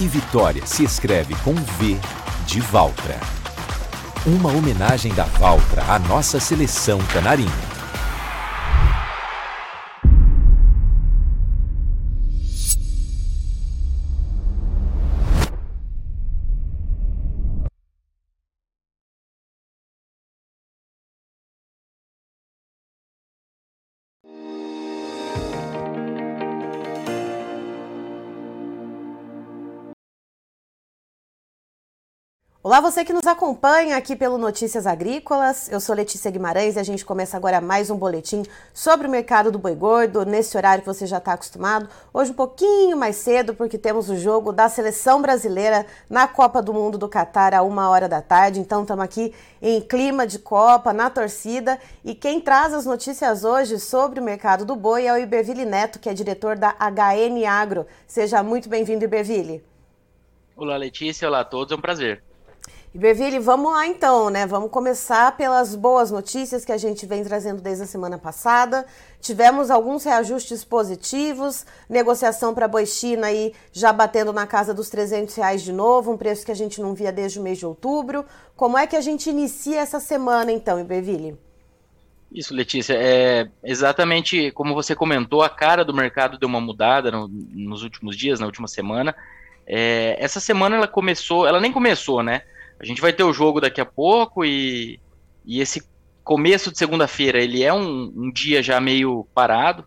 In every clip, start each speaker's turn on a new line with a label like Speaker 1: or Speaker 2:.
Speaker 1: e vitória se escreve com V de Valtra. Uma homenagem da Valtra à nossa seleção canarinha.
Speaker 2: Olá, você que nos acompanha aqui pelo Notícias Agrícolas. Eu sou Letícia Guimarães e a gente começa agora mais um boletim sobre o mercado do boi gordo, nesse horário que você já está acostumado. Hoje um pouquinho mais cedo, porque temos o jogo da seleção brasileira na Copa do Mundo do Catar a uma hora da tarde. Então estamos aqui em clima de Copa, na torcida. E quem traz as notícias hoje sobre o mercado do boi é o Iberville Neto, que é diretor da HN Agro. Seja muito bem-vindo, Iberville.
Speaker 3: Olá, Letícia. Olá a todos. É um prazer.
Speaker 2: Iberville, vamos lá então, né? Vamos começar pelas boas notícias que a gente vem trazendo desde a semana passada. Tivemos alguns reajustes positivos, negociação para boi China aí já batendo na casa dos 300 reais de novo, um preço que a gente não via desde o mês de outubro. Como é que a gente inicia essa semana então, Iberville?
Speaker 3: Isso, Letícia, é exatamente como você comentou, a cara do mercado deu uma mudada no, nos últimos dias, na última semana. É, essa semana ela começou, ela nem começou, né? A gente vai ter o jogo daqui a pouco e, e esse começo de segunda-feira ele é um, um, dia já meio parado.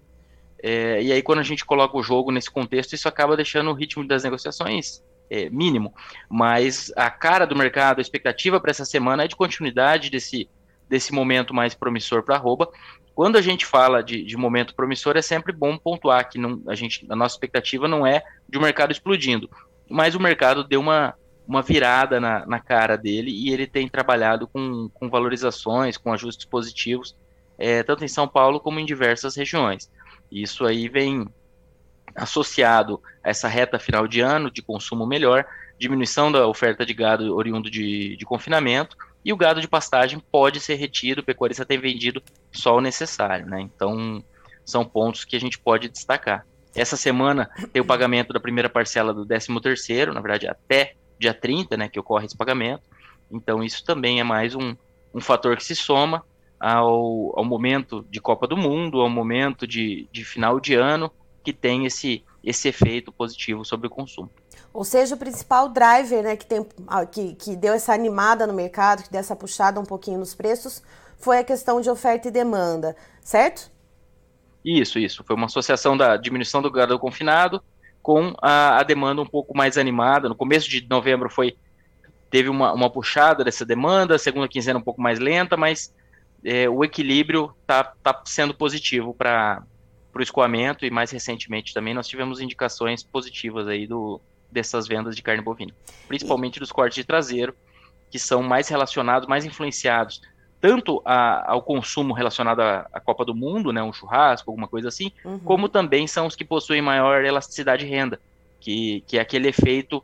Speaker 3: É, e aí, quando a gente coloca o jogo nesse contexto, isso acaba deixando o ritmo das negociações é, mínimo. Mas a cara do mercado, a expectativa para essa semana é de continuidade desse, desse momento mais promissor para a arroba. Quando a gente fala de, de, momento promissor, é sempre bom pontuar que não, a, gente, a nossa expectativa não é de um mercado explodindo, mas o mercado deu uma, uma virada na, na cara dele e ele tem trabalhado com, com valorizações, com ajustes positivos, é, tanto em São Paulo como em diversas regiões. Isso aí vem associado a essa reta final de ano de consumo melhor, diminuição da oferta de gado oriundo de, de confinamento, e o gado de pastagem pode ser retido, o pecuarista tem vendido só o necessário, né? Então, são pontos que a gente pode destacar. Essa semana tem o pagamento da primeira parcela do 13 terceiro, na verdade até dia 30, né, que ocorre esse pagamento. Então, isso também é mais um, um fator que se soma ao, ao momento de Copa do Mundo, ao momento de, de final de ano, que tem esse, esse efeito positivo sobre o consumo.
Speaker 2: Ou seja, o principal driver né, que, tem, que, que deu essa animada no mercado, que deu essa puxada um pouquinho nos preços, foi a questão de oferta e demanda, certo?
Speaker 3: Isso, isso. Foi uma associação da diminuição do gado confinado com a, a, demanda um pouco mais animada. No começo de novembro foi teve uma, uma puxada dessa demanda, segunda quinzena um pouco mais lenta, mas é, o equilíbrio está tá sendo positivo para o escoamento e mais recentemente também nós tivemos indicações positivas aí do, dessas vendas de carne bovina, principalmente dos cortes de traseiro, que são mais relacionados, mais influenciados tanto a, ao consumo relacionado à, à, Copa do Mundo, né, um churrasco, alguma coisa assim, uhum. como também são os que possuem maior elasticidade de renda, que, que é aquele efeito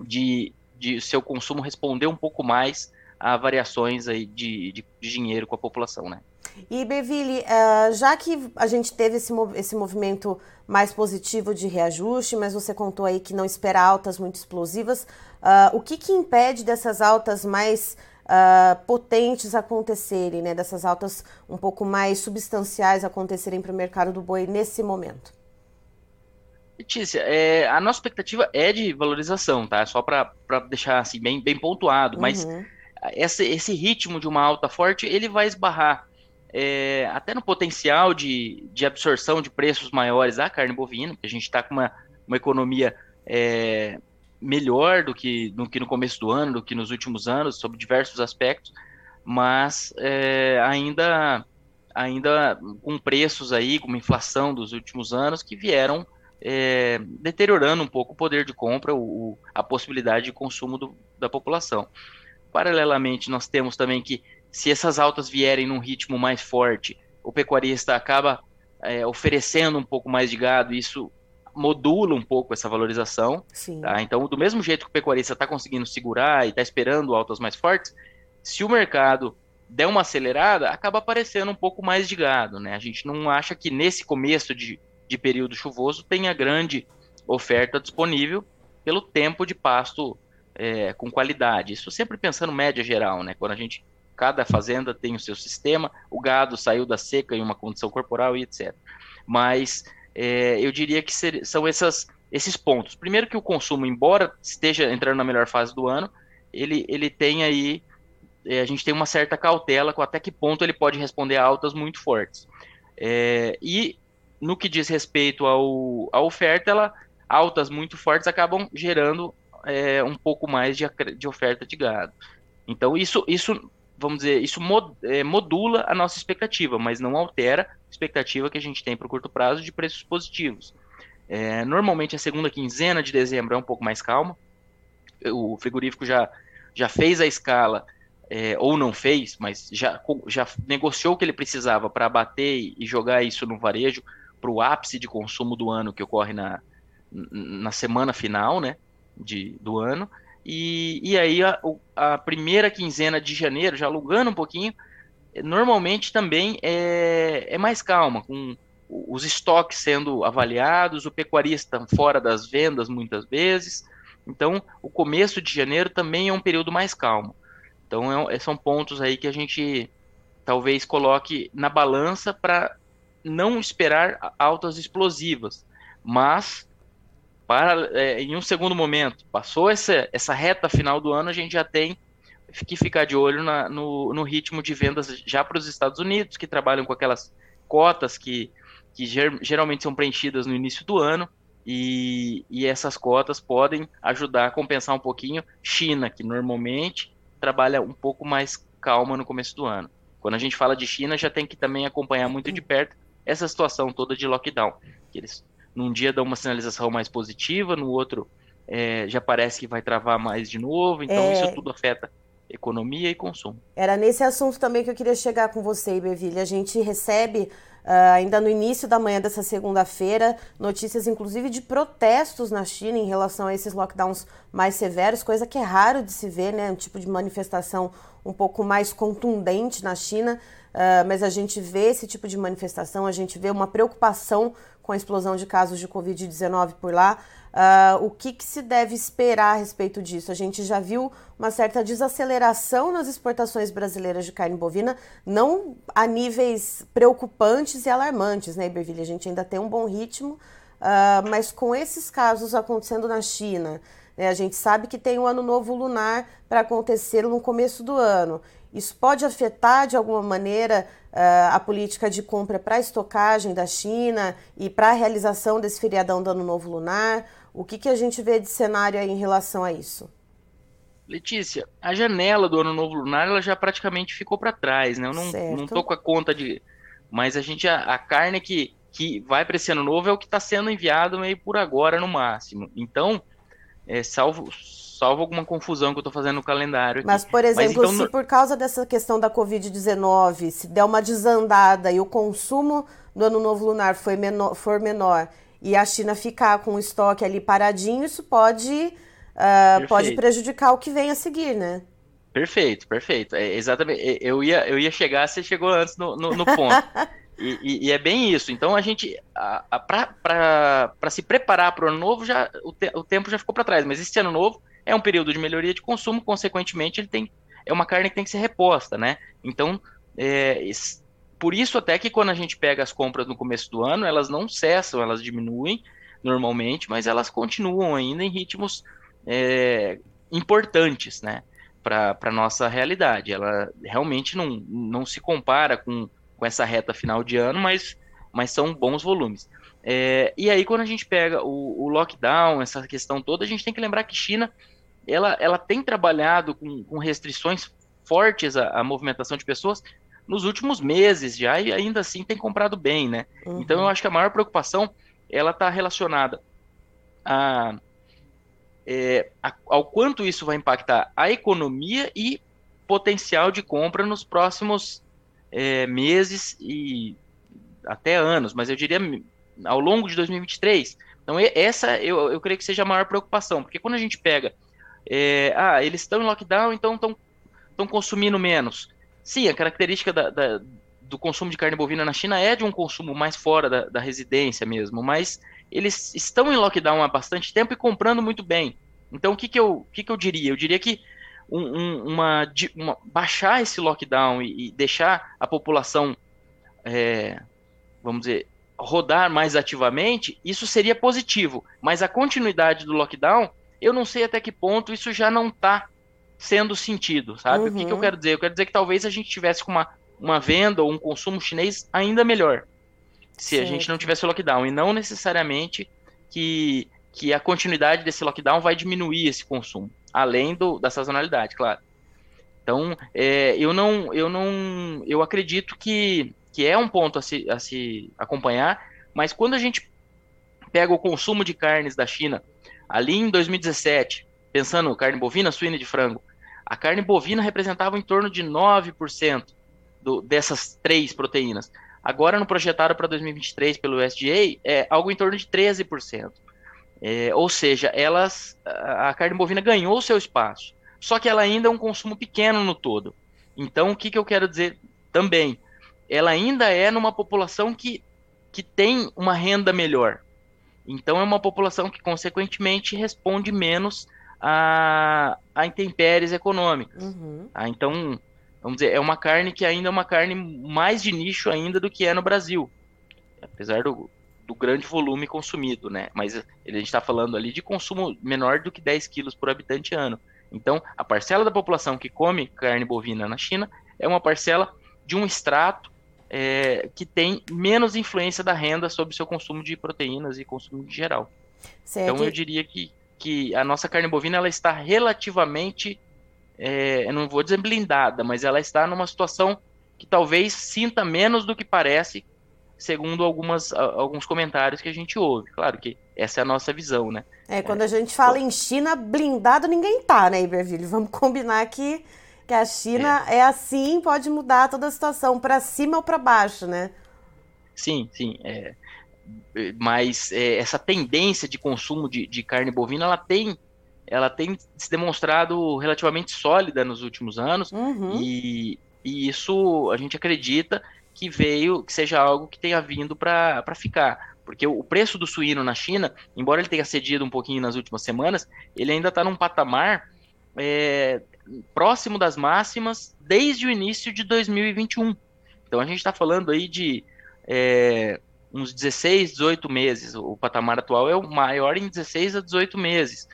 Speaker 3: de, de seu consumo responder um pouco mais a variações aí de, de, de dinheiro com a população, né?
Speaker 2: E Beville, uh, já que a gente teve esse, esse movimento mais positivo de reajuste, mas você contou aí que não espera altas muito explosivas, uh, o que, que impede dessas altas mais uh, potentes acontecerem, né, dessas altas um pouco mais substanciais acontecerem para o mercado do boi nesse momento?
Speaker 3: Letícia, é, a nossa expectativa é de valorização, tá? Só para deixar assim bem, bem pontuado, mas uhum. esse, esse ritmo de uma alta forte ele vai esbarrar é, até no potencial de, de absorção de preços maiores da carne bovina, porque a gente está com uma, uma economia é, melhor do que, do que no começo do ano, do que nos últimos anos, sobre diversos aspectos, mas é, ainda, ainda com preços aí, com uma inflação dos últimos anos que vieram é, deteriorando um pouco o poder de compra, o, a possibilidade de consumo do, da população. Paralelamente, nós temos também que, se essas altas vierem num ritmo mais forte, o pecuarista acaba é, oferecendo um pouco mais de gado, isso modula um pouco essa valorização. Tá? Então, do mesmo jeito que o pecuarista está conseguindo segurar e está esperando altas mais fortes, se o mercado der uma acelerada, acaba aparecendo um pouco mais de gado. Né? A gente não acha que nesse começo de, de período chuvoso tenha grande oferta disponível pelo tempo de pasto é, com qualidade. Isso sempre pensando média geral, né? Quando a gente cada fazenda tem o seu sistema, o gado saiu da seca em uma condição corporal e etc. Mas é, eu diria que ser, são essas, esses pontos. Primeiro que o consumo, embora esteja entrando na melhor fase do ano, ele, ele tem aí, é, a gente tem uma certa cautela com até que ponto ele pode responder a altas muito fortes. É, e no que diz respeito ao, à oferta, ela, altas muito fortes acabam gerando é, um pouco mais de, de oferta de gado. Então, isso, isso vamos dizer, isso é, modula a nossa expectativa, mas não altera a expectativa que a gente tem para o curto prazo de preços positivos. É, normalmente a segunda quinzena de dezembro é um pouco mais calma. O frigorífico já, já fez a escala, é, ou não fez, mas já, já negociou o que ele precisava para abater e jogar isso no varejo para o ápice de consumo do ano que ocorre na, na semana final né, de, do ano. E, e aí a, a primeira quinzena de janeiro, já alugando um pouquinho, normalmente também é, é mais calma, com os estoques sendo avaliados, o pecuarista fora das vendas muitas vezes. Então, o começo de janeiro também é um período mais calmo. Então, é, são pontos aí que a gente talvez coloque na balança para não esperar altas explosivas, mas para, é, em um segundo momento, passou essa, essa reta final do ano, a gente já tem que ficar de olho na, no, no ritmo de vendas já para os Estados Unidos, que trabalham com aquelas cotas que, que ger, geralmente são preenchidas no início do ano, e, e essas cotas podem ajudar a compensar um pouquinho China, que normalmente trabalha um pouco mais calma no começo do ano. Quando a gente fala de China, já tem que também acompanhar muito de perto essa situação toda de lockdown, que eles num dia dá uma sinalização mais positiva, no outro é, já parece que vai travar mais de novo, então é... isso tudo afeta economia e consumo.
Speaker 2: Era nesse assunto também que eu queria chegar com você, Iberville. A gente recebe Uh, ainda no início da manhã dessa segunda-feira, notícias inclusive de protestos na China em relação a esses lockdowns mais severos, coisa que é raro de se ver, né? Um tipo de manifestação um pouco mais contundente na China, uh, mas a gente vê esse tipo de manifestação, a gente vê uma preocupação com a explosão de casos de Covid-19 por lá. Uh, o que, que, se deve esperar a respeito disso? A gente já viu uma certa desaceleração nas exportações brasileiras de carne bovina, não a níveis preocupantes e alarmantes, né, Iberville? A gente ainda tem um bom ritmo, uh, mas com esses casos acontecendo na China, né, a gente sabe que tem o um ano novo lunar para acontecer no começo do ano. Isso pode afetar de alguma maneira uh, a política de compra para estocagem da China e para a realização desse feriadão do Ano Novo Lunar? O que, que a gente vê de cenário aí em relação a isso?
Speaker 3: Letícia, a janela do Ano Novo Lunar ela já praticamente ficou para trás, né? Eu não, não tô com a conta de. Mas a gente, a, a carne que, que vai para esse ano novo é o que está sendo enviado meio por agora no máximo. Então, é, salvo, salvo alguma confusão que eu estou fazendo no calendário. Aqui.
Speaker 2: Mas, por exemplo, Mas, então, se por causa dessa questão da Covid-19, se der uma desandada e o consumo do Ano Novo Lunar foi menor, for menor e a China ficar com o estoque ali paradinho, isso pode, uh, pode prejudicar o que vem a seguir, né?
Speaker 3: Perfeito, perfeito. É, exatamente. Eu ia, eu ia chegar, você chegou antes no, no, no ponto. E, e, e, é bem isso. Então a gente, para se preparar para o ano novo, já o, te, o tempo já ficou para trás. Mas esse ano novo é um período de melhoria de consumo, consequentemente, ele tem é uma carne que tem que ser reposta, né? Então, é, por isso até que quando a gente pega as compras no começo do ano, elas não cessam, elas diminuem normalmente, mas elas continuam ainda em ritmos é, importantes, né? Para a nossa realidade. Ela realmente não, não se compara com com essa reta final de ano, mas, mas são bons volumes. É, e aí, quando a gente pega o, o, lockdown, essa questão toda, a gente tem que lembrar que China ela, ela tem trabalhado com, com restrições fortes à, à, movimentação de pessoas nos últimos meses já, e ainda assim tem comprado bem, né? Uhum. Então eu acho que a maior preocupação ela está relacionada a, é, a, ao quanto isso vai impactar a economia e potencial de compra nos próximos é, meses e até anos, mas eu diria ao longo de 2023. Então, essa eu, eu creio que seja a maior preocupação, porque quando a gente pega, é, ah, eles estão em lockdown, então estão consumindo menos. Sim, a característica da, da, do consumo de carne bovina na China é de um consumo mais fora da, da residência mesmo, mas eles estão em lockdown há bastante tempo e comprando muito bem. Então, o que, que, eu, que, que eu diria? Eu diria que um, um, uma, uma, baixar esse lockdown e, e deixar a população, é, vamos dizer, rodar mais ativamente, isso seria positivo. Mas a continuidade do lockdown, eu não sei até que ponto isso já não está sendo sentido, sabe? Uhum. O que, que, eu uhum. quero dizer? Eu quero dizer que talvez a gente tivesse com uma, uma venda ou um consumo chinês ainda melhor se certo. a gente não tivesse lockdown. E não necessariamente que, que a continuidade desse lockdown vai diminuir esse consumo, além do, da sazonalidade, claro. Então, é, eu não, eu não, eu acredito que, que é um ponto a se, a se acompanhar, mas quando a gente pega o consumo de carnes da China ali em 2017, pensando carne bovina, suína e de frango, a carne bovina representava em torno de 9% do, dessas três proteínas. Agora, no projetado para 2023 pelo USDA, é algo em torno de 13%. É, ou seja, elas, a carne bovina ganhou seu espaço, só que ela ainda é um consumo pequeno no todo. Então, o que, que eu quero dizer também? Ela ainda é numa população que, que tem uma renda melhor. Então, é uma população que, consequentemente, responde menos a, a intempéries econômicas. Uhum. Tá? Então, vamos dizer, é uma carne que ainda é uma carne mais de nicho ainda do que é no Brasil. Apesar do, do grande volume consumido, né? Mas a gente está falando ali de consumo menor do que 10 quilos por habitante ano. Então, a parcela da população que come carne bovina na China é uma parcela de um extrato é, que tem menos influência da renda sobre o seu consumo de proteínas e consumo em geral. Certo. Então, eu diria que, que a nossa carne bovina ela está relativamente é, eu não vou dizer blindada, mas ela está numa situação que talvez sinta menos do que parece, segundo algumas, alguns comentários que a gente ouve. Claro que essa é a nossa visão, né?
Speaker 2: É, quando a gente fala em China, blindado ninguém tá, né, Iberville? Vamos combinar que, que a China é. é assim, pode mudar toda a situação, para cima ou para baixo, né?
Speaker 3: Sim, sim. É, mas é, essa tendência de consumo de, de carne bovina, ela tem ela tem se demonstrado relativamente sólida nos últimos anos uhum. e, e, isso a gente acredita que veio, que seja algo que tenha vindo para ficar. Porque o preço do suíno na China, embora ele tenha cedido um pouquinho nas últimas semanas, ele ainda está num patamar é, próximo das máximas desde o início de 2021. Então a gente está falando aí de é, uns 16, 18 meses. O patamar atual é o maior em 16 a 18 meses.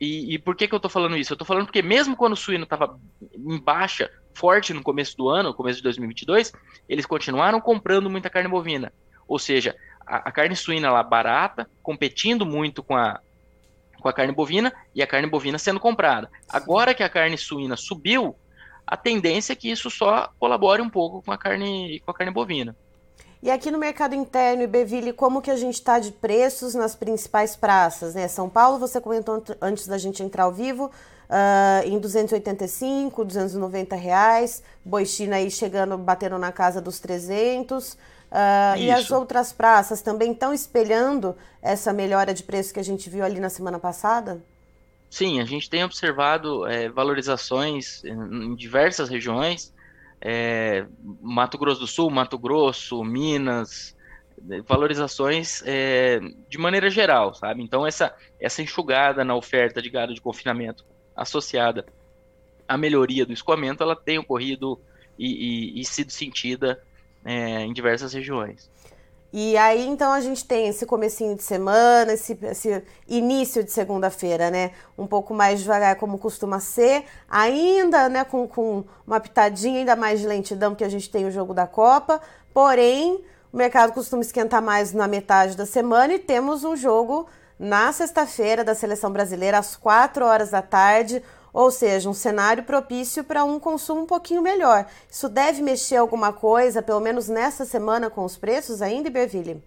Speaker 3: E, e, por que, que eu estou falando isso? Eu estou falando porque mesmo quando o suíno estava em baixa, forte no começo do ano, começo de 2022, eles continuaram comprando muita carne bovina. Ou seja, a, a, carne suína lá barata, competindo muito com a, com a carne bovina e a carne bovina sendo comprada. Agora que a carne suína subiu, a tendência é que isso só colabore um pouco com a carne, com a carne bovina.
Speaker 2: E aqui no mercado interno, Ibeville, como que a gente está de preços nas principais praças? Né? São Paulo, você comentou antes da gente entrar ao vivo, uh, em 285, 290 reais. Boi China aí chegando, batendo na casa dos 300. Uh, ah, e as outras praças também estão espelhando essa melhora de preço que a gente viu ali na semana passada?
Speaker 3: Sim, a gente tem observado é, valorizações em diversas regiões é, Mato Grosso do Sul, Mato Grosso, Minas, valorizações é, de maneira geral, sabe? Então essa essa enxugada na oferta de gado de confinamento associada à melhoria do escoamento, ela tem ocorrido e, e, e sido sentida é, em diversas regiões.
Speaker 2: E aí, então, a gente tem esse comecinho de semana, esse, esse início de segunda-feira, né? Um pouco mais devagar, como costuma ser. Ainda, né, com, com uma pitadinha ainda mais de lentidão, porque a gente tem o jogo da Copa. Porém, o mercado costuma esquentar mais na metade da semana e temos um jogo na sexta-feira da Seleção Brasileira, às 4 horas da tarde ou seja, um cenário propício para um consumo um pouquinho melhor. Isso deve mexer alguma coisa, pelo menos nessa semana, com os preços ainda, Iberville?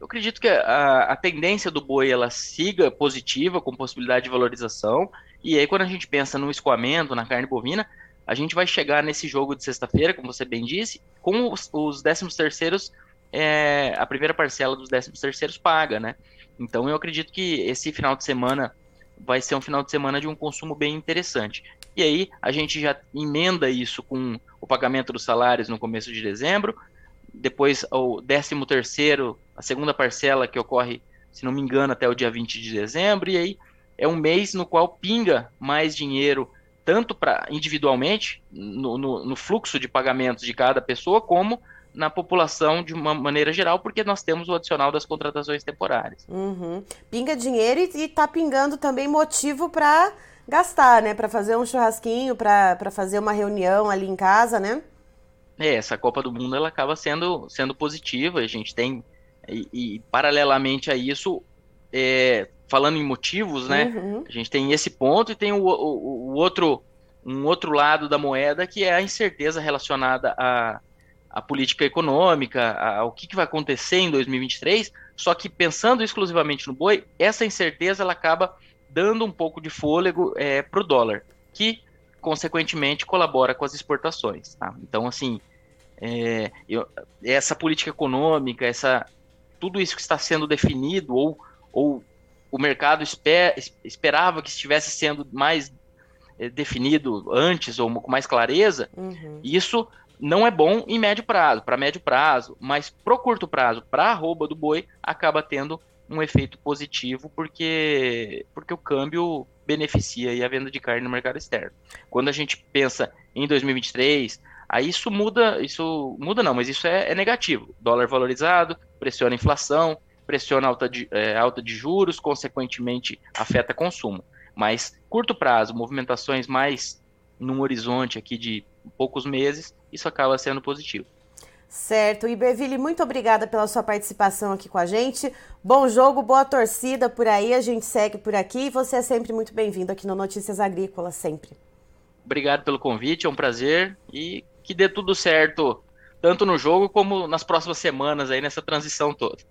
Speaker 3: Eu acredito que a, a, tendência do boi ela siga positiva, com possibilidade de valorização. E aí, quando a gente pensa no escoamento, na carne bovina, a gente vai chegar nesse jogo de sexta-feira, como você bem disse, com os, os 13 terceiros, é, a primeira parcela dos 13 terceiros paga, né? Então eu acredito que esse final de semana vai ser um final de semana de um consumo bem interessante. E aí a gente já emenda isso com o pagamento dos salários no começo de dezembro, depois o 13 terceiro, a segunda parcela que ocorre, se não me engano, até o dia 20 de dezembro, e aí é um mês no qual pinga mais dinheiro tanto para individualmente no, no, no, fluxo de pagamentos de cada pessoa, como na população de uma maneira geral, porque nós temos o adicional das contratações temporárias.
Speaker 2: Uhum. Pinga dinheiro e está pingando também motivo para gastar, né? Para fazer um churrasquinho, para fazer uma reunião ali em casa, né?
Speaker 3: É, essa Copa do Mundo ela acaba sendo, sendo positiva. A gente tem, e, e paralelamente a isso, é, falando em motivos, né? Uhum. A gente tem esse ponto e tem o, o, o outro um outro lado da moeda que é a incerteza relacionada a a política econômica, ao que, que, vai acontecer em 2023, só que pensando exclusivamente no boi, essa incerteza ela acaba dando um pouco de fôlego é, para o dólar, que consequentemente colabora com as exportações. Tá? Então, assim, é, eu, essa política econômica, essa, tudo isso que está sendo definido, ou, ou o mercado esper, esperava que estivesse sendo mais é, definido antes ou com mais clareza, uhum. isso não é bom em médio prazo, para médio prazo, mas pro curto prazo, para a arroba do boi, acaba tendo um efeito positivo porque porque o câmbio beneficia a venda de carne no mercado externo. Quando a gente pensa em 2023, aí isso muda, isso muda não, mas isso é, é negativo. Dólar valorizado, pressiona a inflação, pressiona alta de, é, alta de juros, consequentemente afeta consumo. Mas curto prazo, movimentações mais num horizonte aqui de poucos meses, isso acaba sendo positivo.
Speaker 2: Certo. Iberville, muito obrigada pela sua participação aqui com a gente. Bom jogo, boa torcida por aí. A gente segue por aqui e você é sempre muito bem-vindo aqui no Notícias Agrícolas, sempre.
Speaker 3: Obrigado pelo convite, é um prazer e que dê tudo certo, tanto no jogo como nas próximas semanas aí nessa transição toda.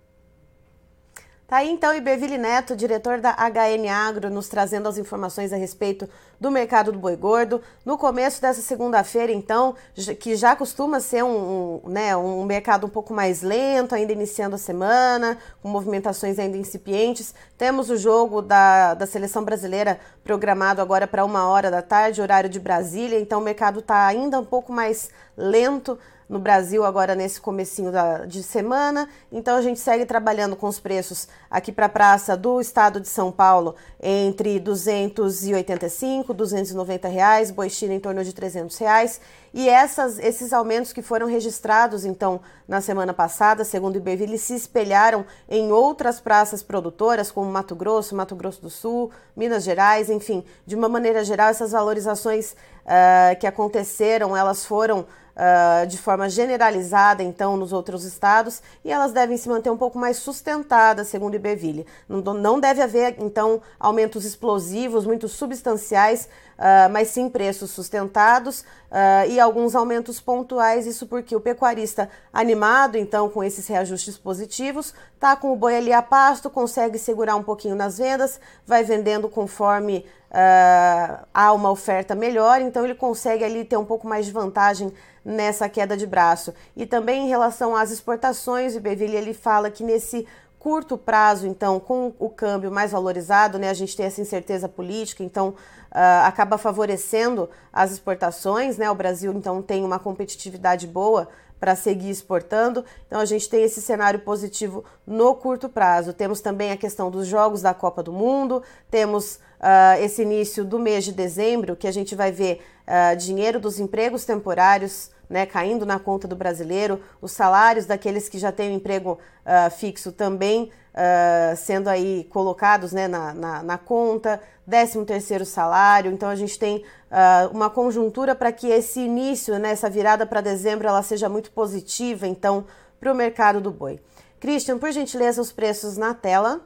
Speaker 2: Tá aí então Iberville Neto, diretor da HN Agro, nos trazendo as informações a respeito do mercado do boi gordo. No começo dessa segunda-feira, então, que já costuma ser um, um, né, um mercado um pouco mais lento, ainda iniciando a semana, com movimentações ainda incipientes, temos o jogo da, da seleção brasileira programado agora para uma hora da tarde, horário de Brasília, então o mercado está ainda um pouco mais lento no Brasil agora nesse comecinho da, de semana. Então a gente segue trabalhando com os preços aqui para a praça do estado de São Paulo entre 285, 290 reais, boi China em torno de 300 reais. E essas, esses aumentos que foram registrados então na semana passada, segundo o Iberville, se espelharam em outras praças produtoras como Mato Grosso, Mato Grosso do Sul, Minas Gerais, enfim, de uma maneira geral essas valorizações uh, que aconteceram, elas foram uh, de forma generalizada, então, nos outros estados, e elas devem se manter um pouco mais sustentadas, segundo o Iberville. Não, não deve haver, então, aumentos explosivos, muito substanciais, uh, mas sim preços sustentados uh, e alguns aumentos pontuais. Isso porque o pecuarista animado, então, com esses reajustes positivos, tá com o boi ali a pasto, consegue segurar um pouquinho nas vendas, vai vendendo conforme uh, há uma oferta melhor, então ele consegue ali ter um pouco mais de vantagem nessa queda de braço. E também em relação às exportações, o Beville ele fala que nesse curto prazo, então, com o câmbio mais valorizado, né, a gente tem essa incerteza política, então uh, acaba favorecendo as exportações, né? O Brasil então tem uma competitividade boa para seguir exportando. Então a gente tem esse cenário positivo no curto prazo. Temos também a questão dos jogos da Copa do Mundo, temos uh, esse início do mês de dezembro que a gente vai ver uh, dinheiro dos empregos temporários né, caindo na conta do brasileiro, os salários daqueles que já têm um emprego uh, fixo também uh, sendo aí colocados né, na, na, na conta, 13 terceiro salário, então a gente tem uh, uma conjuntura para que esse início, né, essa virada para dezembro, ela seja muito positiva, então, para o mercado do boi. Christian, por gentileza, os preços na tela.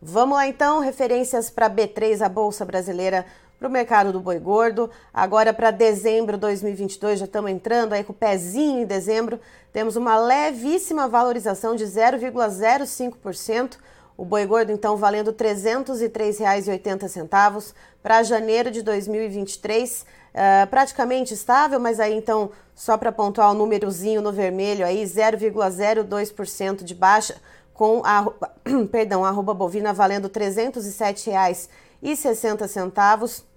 Speaker 2: Vamos lá então, referências para B3, a Bolsa Brasileira para o mercado do boi gordo. Agora para dezembro de 2022, já estamos entrando aí com o pezinho em dezembro, temos uma levíssima valorização de 0,05%. O boi gordo então valendo R$ 303,80 para janeiro de 2023, uh, eh, praticamente estável, mas aí então só para pontuar o númerozinho no vermelho aí 0,02% de baixa com a perdão, arroba bovina valendo R$ 307,60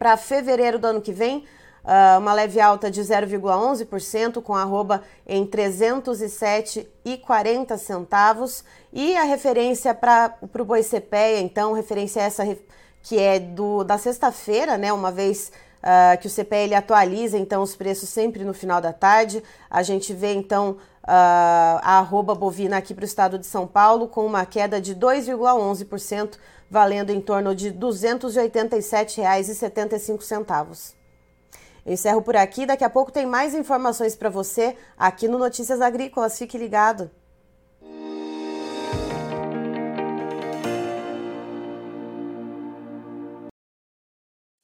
Speaker 2: para fevereiro do ano que vem, uh, uma leve alta de 0,11%, com arroba em 307,40 centavos. E a referência para o boi CPEA, então, referência essa que é do, da sexta-feira, né, uma vez Uh, que o CPE ele atualiza então os preços sempre no final da tarde. A gente vê então a arroba bovina aqui para o estado de São Paulo com uma queda de 2,11%, valendo em torno de R$ 287,75. encerro por aqui, daqui a pouco tem mais informações para você aqui no Notícias Agrícolas. Fique ligado.